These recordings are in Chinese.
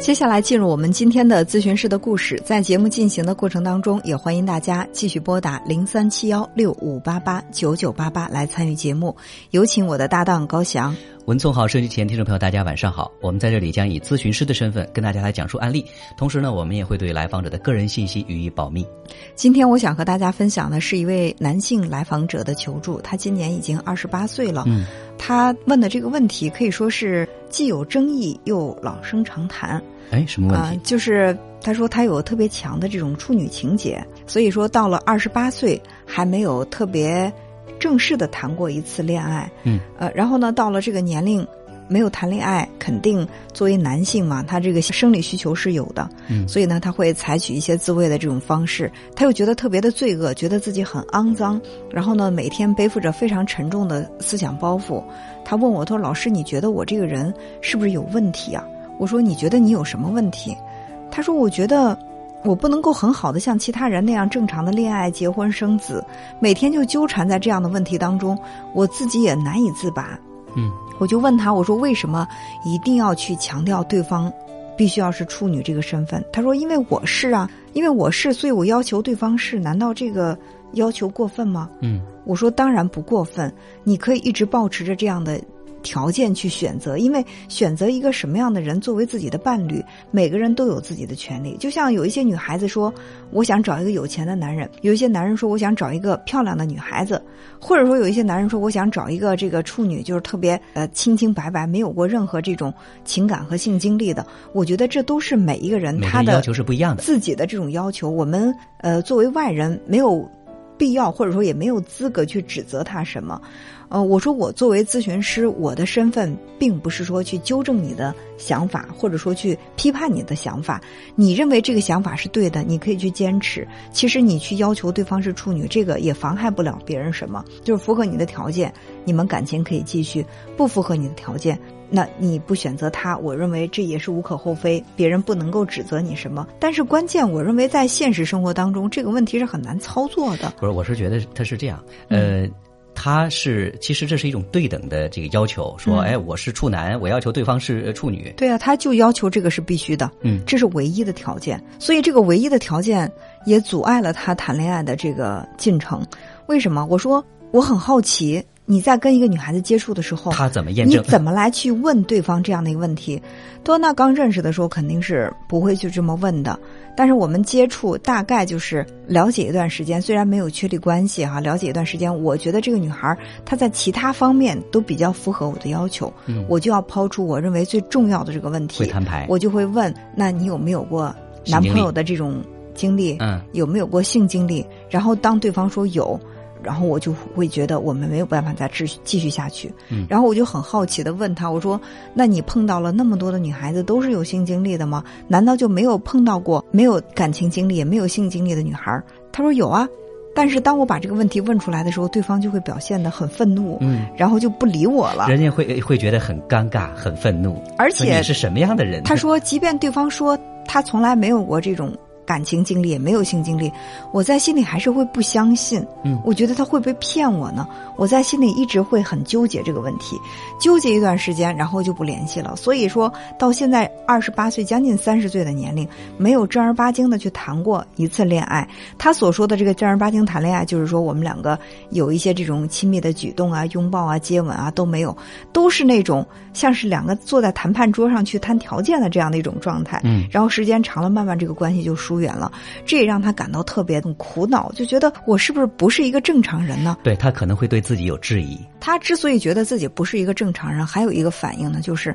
接下来进入我们今天的咨询师的故事，在节目进行的过程当中，也欢迎大家继续拨打零三七幺六五八八九九八八来参与节目。有请我的搭档高翔。文聪好，收音机前听众朋友，大家晚上好。我们在这里将以咨询师的身份跟大家来讲述案例，同时呢，我们也会对来访者的个人信息予以保密。今天我想和大家分享的是一位男性来访者的求助，他今年已经二十八岁了。嗯，他问的这个问题可以说是既有争议又老生常谈。哎，什么问题？啊，就是他说他有特别强的这种处女情节，所以说到了二十八岁还没有特别正式的谈过一次恋爱。嗯，呃，然后呢，到了这个年龄没有谈恋爱，肯定作为男性嘛，他这个生理需求是有的。嗯所以呢，他会采取一些自慰的这种方式，他又觉得特别的罪恶，觉得自己很肮脏，然后呢，每天背负着非常沉重的思想包袱。他问我，他说：“老师，你觉得我这个人是不是有问题啊？”我说：“你觉得你有什么问题？”他说：“我觉得我不能够很好的像其他人那样正常的恋爱、结婚、生子，每天就纠缠在这样的问题当中，我自己也难以自拔。”嗯我就问他，我说为什么一定要去强调对方必须要是处女这个身份？他说因为我是啊，因为我是，所以我要求对方是，难道这个要求过分吗？嗯我说当然不过分，你可以一直保持着这样的条件去选择，因为选择一个什么样的人作为自己的伴侣，每个人都有自己的权利。就像有一些女孩子说，我想找一个有钱的男人；有一些男人说，我想找一个漂亮的女孩子；或者说有一些男人说，我想找一个这个处女，就是特别呃清清白白，没有过任何这种情感和性经历的。我觉得这都是每一个人他的要求是不一样的。自己的这种要求，我们呃作为外人没有必要或者说也没有资格去指责他什么。呃，我说我作为咨询师，我的身份并不是说去纠正你的想法，或者说去批判你的想法。你认为这个想法是对的，你可以去坚持。其实你去要求对方是处女，这个也妨害不了别人什么。就是符合你的条件，你们感情可以继续；不符合你的条件，那你不选择他，我认为这也是无可厚非，别人不能够指责你什么。但是关键，我认为在现实生活当中，这个问题是很难操作的。不是，我是觉得他是这样，呃。他是，其实这是一种对等的这个要求，说，嗯哎，我是处男，我要求对方是呃处女，对啊，他就要求这个是必须的，嗯这是唯一的条件，所以这个唯一的条件也阻碍了他谈恋爱的这个进程。为什么？我说我很好奇，你在跟一个女孩子接触的时候，他怎么验你？怎么来去问对方这样的一个问题？多娜刚认识的时候肯定是不会去这么问的，但是我们接触大概就是了解一段时间，虽然没有确立关系哈，了解一段时间，我觉得这个女孩她在其他方面都比较符合我的要求，嗯我就要抛出我认为最重要的这个问题，会摊牌，我就会问：那你有没有过男朋友的这种经历？嗯有没有过性经历？然后当对方说有，然后我就会觉得我们没有办法再继续继续下去。嗯然后我就很好奇的问他，我说：那你碰到了那么多的女孩子都是有性经历的吗？难道就没有碰到过没有感情经历也没有性经历的女孩？他说有啊。但是当我把这个问题问出来的时候，对方就会表现得很愤怒，嗯，然后就不理我了。人家会会觉得很尴尬、很愤怒，而且你是什么样的人？他说，即便对方说他从来没有过这种感情经历，也没有性经历，我在心里还是会不相信。嗯我觉得他会不会骗我呢？我在心里一直会很纠结这个问题，纠结一段时间，然后就不联系了。所以说到现在二十八岁，将近三十岁的年龄，没有正儿八经的去谈过一次恋爱。他所说的这个正儿八经谈恋爱，就是说我们两个有一些这种亲密的举动啊、拥抱啊、接吻啊都没有，都是那种像是两个坐在谈判桌上去谈条件的这样的一种状态。嗯然后时间长了，慢慢这个关系就疏远了，这也让他感到特别的苦恼，就觉得我是不是不是一个正常人呢？对他可能会对自己有质疑，他之所以觉得自己不是一个正常人，还有一个反应呢，就是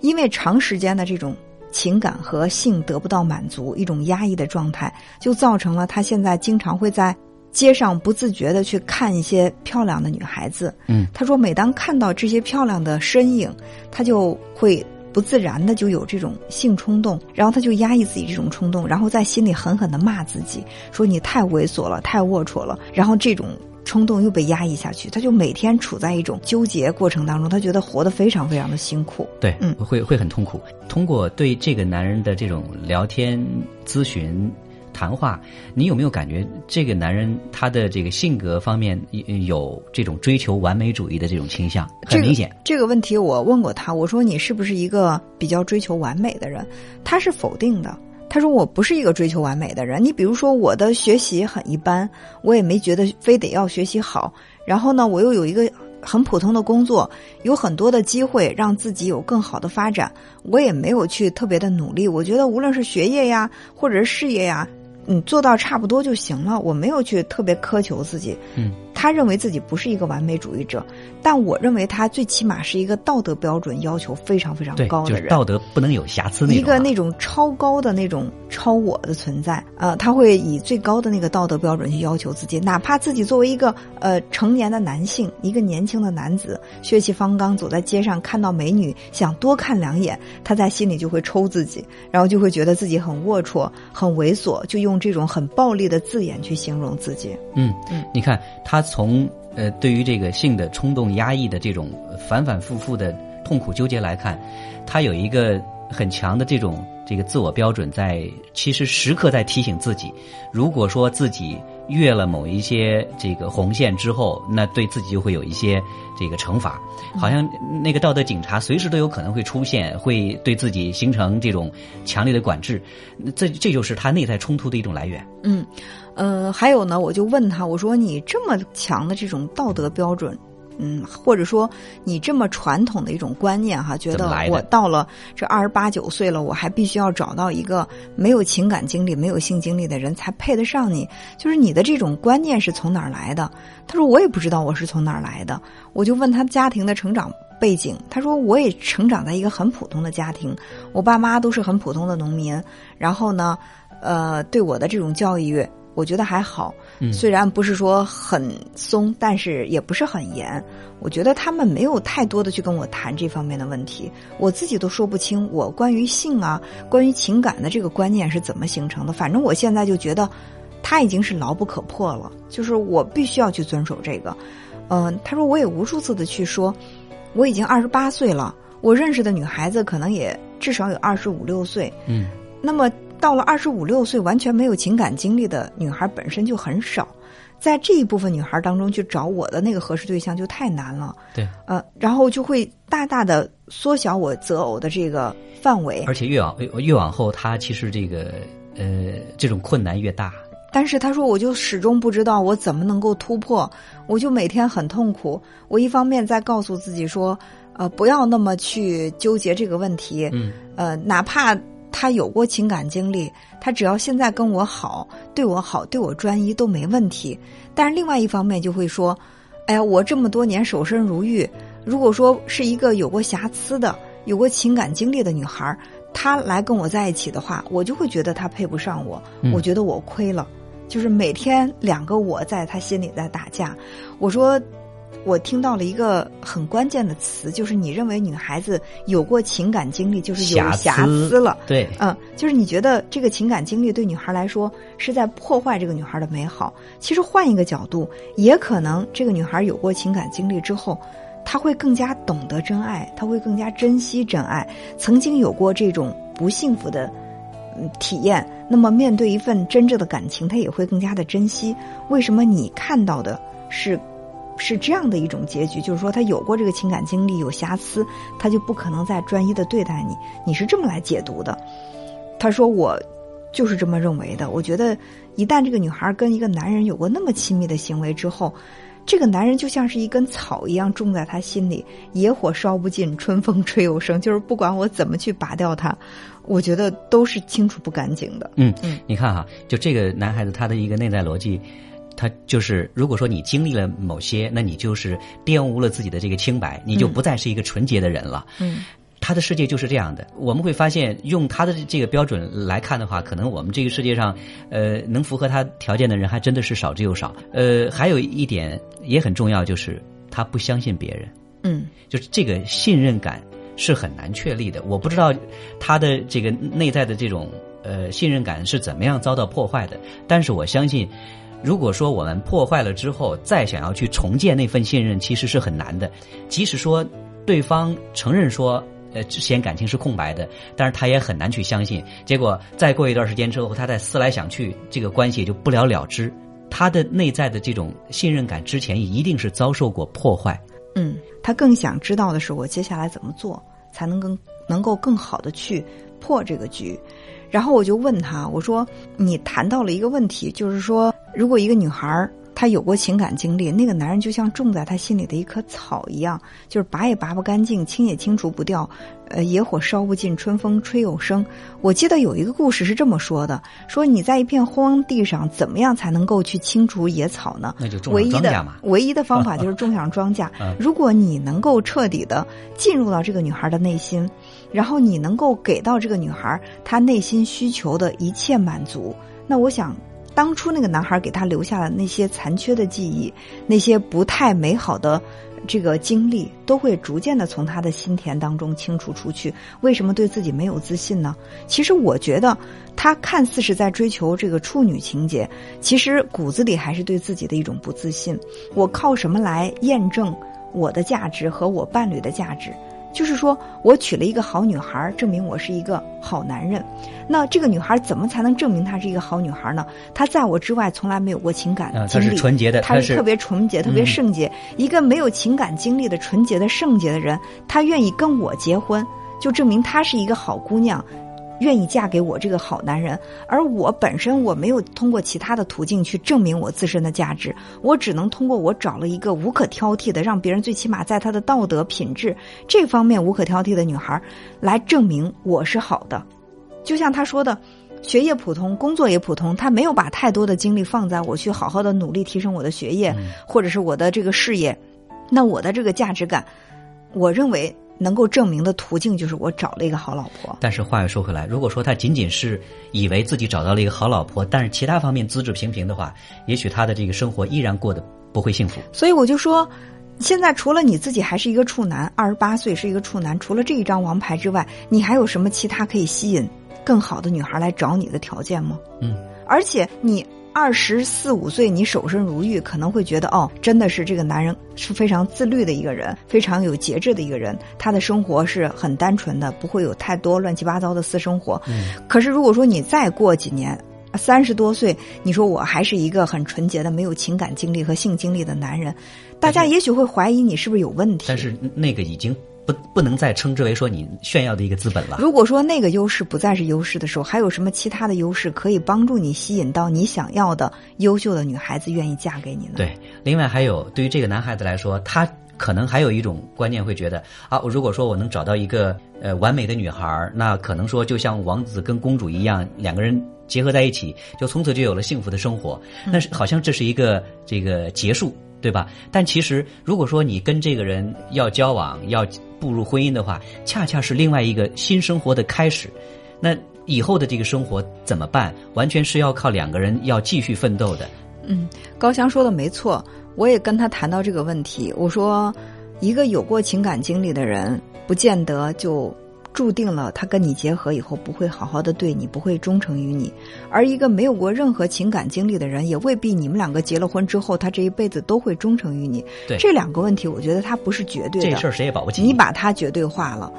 因为长时间的这种情感和性得不到满足，一种压抑的状态，就造成了他现在经常会在街上不自觉的去看一些漂亮的女孩子。嗯，他说，每当看到这些漂亮的身影，他就会。不自然的就有这种性冲动，然后他就压抑自己这种冲动，然后在心里狠狠的骂自己，说你太猥琐了，太龌龊了。然后这种冲动又被压抑下去，他就每天处在一种纠结过程当中，他觉得活得非常非常的辛苦。对，嗯会会很痛苦。通过对这个男人的这种聊天咨询。谈话，你有没有感觉这个男人他的这个性格方面有这种追求完美主义的这种倾向？很明显。这个问题我问过他，我说你是不是一个比较追求完美的人？他是否定的。他说我不是一个追求完美的人。你比如说我的学习很一般，我也没觉得非得要学习好。然后呢，我又有一个。很普通的工作，有很多的机会让自己有更好的发展。我也没有去特别的努力，我觉得无论是学业呀，或者是事业呀，你，做到差不多就行了。我没有去特别苛求自己。嗯。他认为自己不是一个完美主义者，但我认为他最起码是一个道德标准要求非常非常高的人，道德不能有瑕疵。一个那种超高的那种超我的存在，呃，他会以最高的那个道德标准去要求自己，哪怕自己作为一个呃成年的男性，一个年轻的男子，血气方刚，走在街上看到美女想多看两眼，他在心里就会抽自己，然后就会觉得自己很龌龊、很猥琐，就用这种很暴力的字眼去形容自己。嗯嗯，你看他。从呃，对于这个性的冲动压抑的这种反反复复的痛苦纠结来看，他有一个很强的这种这个自我标准，在其实时刻在提醒自己，如果说自己。越了某一些这个红线之后，那对自己就会有一些这个惩罚，好像那个道德警察随时都有可能会出现，会对自己形成这种强烈的管制，这这就是他内在冲突的一种来源。嗯，呃，还有呢，我就问他，我说你这么强的这种道德标准。嗯，或者说你这么传统的一种观念哈，觉得我到了这二十八九岁了，我还必须要找到一个没有情感经历、没有性经历的人才配得上你，就是你的这种观念是从哪儿来的？他说我也不知道我是从哪儿来的。我就问他家庭的成长背景，他说我也成长在一个很普通的家庭，我爸妈都是很普通的农民，然后呢，呃，对我的这种教育。我觉得还好，虽然不是说很松，但是也不是很严。我觉得他们没有太多的去跟我谈这方面的问题，我自己都说不清我关于性啊、关于情感的这个观念是怎么形成的。反正我现在就觉得，他已经是牢不可破了，就是我必须要去遵守这个。嗯，他说我也无数次的去说，我已经二十八岁了，我认识的女孩子可能也至少有二十五六岁。嗯，那么。到了二十五六岁，完全没有情感经历的女孩本身就很少，在这一部分女孩当中去找我的那个合适对象就太难了。对，呃，然后就会大大的缩小我择偶的这个范围。而且越往越往后，他其实这个呃这种困难越大。但是他说，我就始终不知道我怎么能够突破，我就每天很痛苦。我一方面在告诉自己说，呃，不要那么去纠结这个问题。嗯，呃，哪怕。他有过情感经历，他只要现在跟我好，对我好，对我专一都没问题。但是另外一方面就会说，哎呀，我这么多年守身如玉，如果说是一个有过瑕疵的、有过情感经历的女孩，她来跟我在一起的话，我就会觉得她配不上我，我觉得我亏了，就是每天两个我在他心里在打架。我说。我听到了一个很关键的词，就是你认为女孩子有过情感经历就是有瑕疵了，对，嗯，就是你觉得这个情感经历对女孩来说是在破坏这个女孩的美好。其实换一个角度，也可能这个女孩有过情感经历之后，她会更加懂得真爱，她会更加珍惜真爱。曾经有过这种不幸福的嗯体验，那么面对一份真挚的感情，她也会更加的珍惜。为什么你看到的是？是这样的一种结局，就是说他有过这个情感经历有瑕疵，他就不可能再专一的对待你。你是这么来解读的？他说我就是这么认为的。我觉得一旦这个女孩跟一个男人有过那么亲密的行为之后，这个男人就像是一根草一样种在他心里，野火烧不尽，春风吹又生。就是不管我怎么去拔掉它，我觉得都是清除不干净的。嗯嗯，你看哈，就这个男孩子他的一个内在逻辑。他就是，如果说你经历了某些，那你就是玷污了自己的这个清白，你就不再是一个纯洁的人了。嗯，他的世界就是这样的。我们会发现，用他的这个标准来看的话，可能我们这个世界上，呃，能符合他条件的人还真的是少之又少。呃，还有一点也很重要，就是他不相信别人。嗯，就是这个信任感是很难确立的。我不知道他的这个内在的这种呃信任感是怎么样遭到破坏的，但是我相信。如果说我们破坏了之后，再想要去重建那份信任，其实是很难的。即使说对方承认说呃之前感情是空白的，但是他也很难去相信。结果再过一段时间之后，他再思来想去，这个关系也就不了了之。他的内在的这种信任感之前一定是遭受过破坏。嗯，他更想知道的是我接下来怎么做才能更能够更好的去破这个局。然后我就问他，我说你谈到了一个问题，就是说如果一个女孩儿。她有过情感经历，那个男人就像种在她心里的一棵草一样，就是拔也拔不干净，清也清除不掉，呃，野火烧不尽，春风吹又生。我记得有一个故事是这么说的：说你在一片荒地上，怎么样才能够去清除野草呢？那就种唯一的庄稼嘛。唯一的方法就是种上庄稼。如果你能够彻底的进入到这个女孩的内心，然后你能够给到这个女孩她内心需求的一切满足，那我想。当初那个男孩给他留下了那些残缺的记忆，那些不太美好的这个经历，都会逐渐的从他的心田当中清除出去。为什么对自己没有自信呢？其实我觉得，他看似是在追求这个处女情节，其实骨子里还是对自己的一种不自信。我靠什么来验证我的价值和我伴侣的价值？就是说我娶了一个好女孩，证明我是一个好男人。那这个女孩怎么才能证明她是一个好女孩呢？她在我之外从来没有过情感经历，她是纯洁的，她是特别纯洁、特别圣洁。一个没有情感经历的纯洁的圣洁的人，她愿意跟我结婚，就证明她是一个好姑娘。愿意嫁给我这个好男人，而我本身我没有通过其他的途径去证明我自身的价值，我只能通过我找了一个无可挑剔的，让别人最起码在她的道德品质这方面无可挑剔的女孩，来证明我是好的。就像他说的，学业普通，工作也普通，他没有把太多的精力放在我去好好的努力提升我的学业，或者是我的这个事业，那我的这个价值感，我认为。能够证明的途径就是我找了一个好老婆。但是话又说回来，如果说他仅仅是以为自己找到了一个好老婆，但是其他方面资质平平的话，也许他的这个生活依然过得不会幸福。所以我就说，现在除了你自己还是一个处男，二十八岁是一个处男，除了这一张王牌之外，你还有什么其他可以吸引更好的女孩来找你的条件吗？嗯，而且你。二十四五岁，你守身如玉，可能会觉得哦，真的是这个男人是非常自律的一个人，非常有节制的一个人，他的生活是很单纯的，不会有太多乱七八糟的私生活。嗯。可是如果说你再过几年，三十多岁，你说我还是一个很纯洁的、没有情感经历和性经历的男人，大家也许会怀疑你是不是有问题。但是那个已经。不，不能再称之为说你炫耀的一个资本了。如果说那个优势不再是优势的时候，还有什么其他的优势可以帮助你吸引到你想要的优秀的女孩子愿意嫁给你呢？对，另外还有对于这个男孩子来说，他可能还有一种观念会觉得啊，如果说我能找到一个呃完美的女孩，那可能说就像王子跟公主一样，两个人结合在一起，就从此就有了幸福的生活。那是好像这是一个这个结束。对吧？但其实，如果说你跟这个人要交往、要步入婚姻的话，恰恰是另外一个新生活的开始。那以后的这个生活怎么办？完全是要靠两个人要继续奋斗的。嗯，高翔说的没错，我也跟他谈到这个问题。我说，一个有过情感经历的人，不见得就。注定了他跟你结合以后不会好好的对你，不会忠诚于你。而一个没有过任何情感经历的人，也未必你们两个结了婚之后，他这一辈子都会忠诚于你。对这两个问题，我觉得他不是绝对的。这事儿谁也保不齐。你把他绝对化了。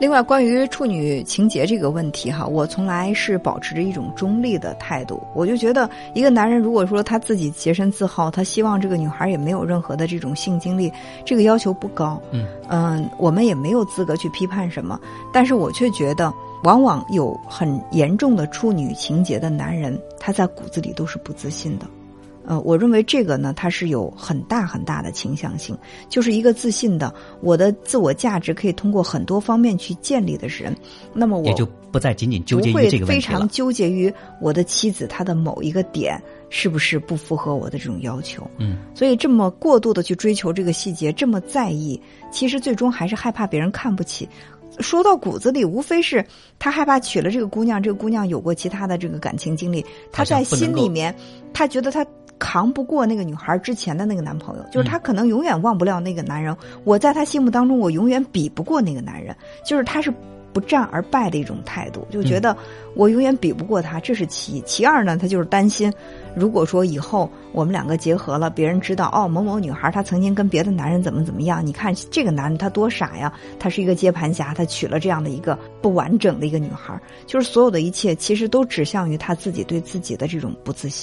另外，关于处女情节这个问题，哈，我从来是保持着一种中立的态度。我就觉得，一个男人如果说他自己洁身自好，他希望这个女孩也没有任何的这种性经历，这个要求不高。嗯嗯，我们也没有资格去批判什么。但是我却觉得，往往有很严重的处女情节的男人，他在骨子里都是不自信的。呃，我认为这个呢，它是有很大很大的倾向性，就是一个自信的，我的自我价值可以通过很多方面去建立的人，那么我也就不再仅仅纠结于这个问题非常纠结于我的妻子她的某一个点是不是不符合我的这种要求。嗯，所以这么过度的去追求这个细节，这么在意，其实最终还是害怕别人看不起。说到骨子里，无非是他害怕娶了这个姑娘，这个姑娘有过其他的这个感情经历，他在心里面，他觉得他。扛不过那个女孩之前的那个男朋友，就是她可能永远忘不了那个男人。我在她心目当中，我永远比不过那个男人。就是她是不战而败的一种态度，就觉得我永远比不过他，这是其一。其二呢，她就是担心，如果说以后我们两个结合了，别人知道哦，某某女孩她曾经跟别的男人怎么怎么样，你看这个男人他多傻呀，他是一个接盘侠，他娶了这样的一个不完整的一个女孩，就是所有的一切其实都指向于他自己对自己的这种不自信。